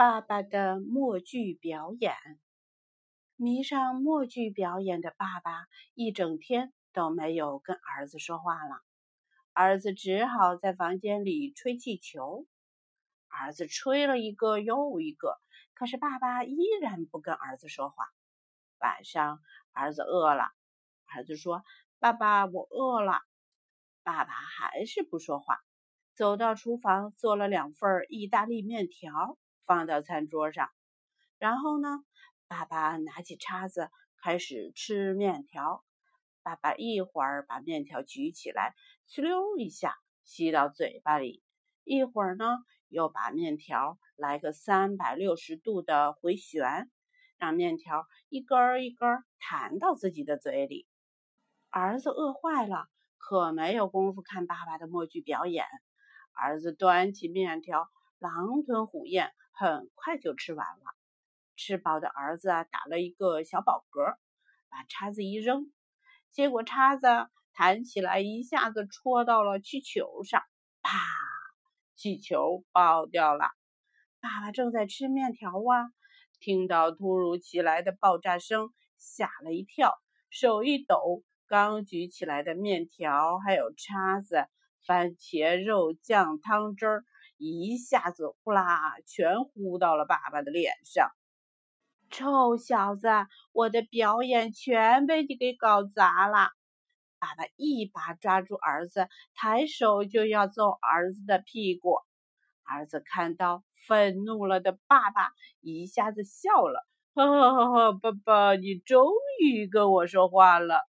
爸爸的默剧表演，迷上默剧表演的爸爸一整天都没有跟儿子说话了。儿子只好在房间里吹气球。儿子吹了一个又一个，可是爸爸依然不跟儿子说话。晚上，儿子饿了，儿子说：“爸爸，我饿了。”爸爸还是不说话，走到厨房做了两份意大利面条。放到餐桌上，然后呢，爸爸拿起叉子开始吃面条。爸爸一会儿把面条举起来，哧溜一下吸到嘴巴里；一会儿呢，又把面条来个三百六十度的回旋，让面条一根儿一根儿弹到自己的嘴里。儿子饿坏了，可没有功夫看爸爸的默剧表演。儿子端起面条，狼吞虎咽。很快就吃完了。吃饱的儿子啊打了一个小饱嗝，把叉子一扔，结果叉子弹起来，一下子戳到了气球上，啪！气球爆掉了。爸爸正在吃面条啊，听到突如其来的爆炸声，吓了一跳，手一抖，刚举起来的面条还有叉子、番茄肉酱汤汁儿。一下子呼啦，全呼到了爸爸的脸上。臭小子，我的表演全被你给搞砸了！爸爸一把抓住儿子，抬手就要揍儿子的屁股。儿子看到愤怒了的爸爸，一下子笑了：“哈哈哈哈，爸爸，你终于跟我说话了。”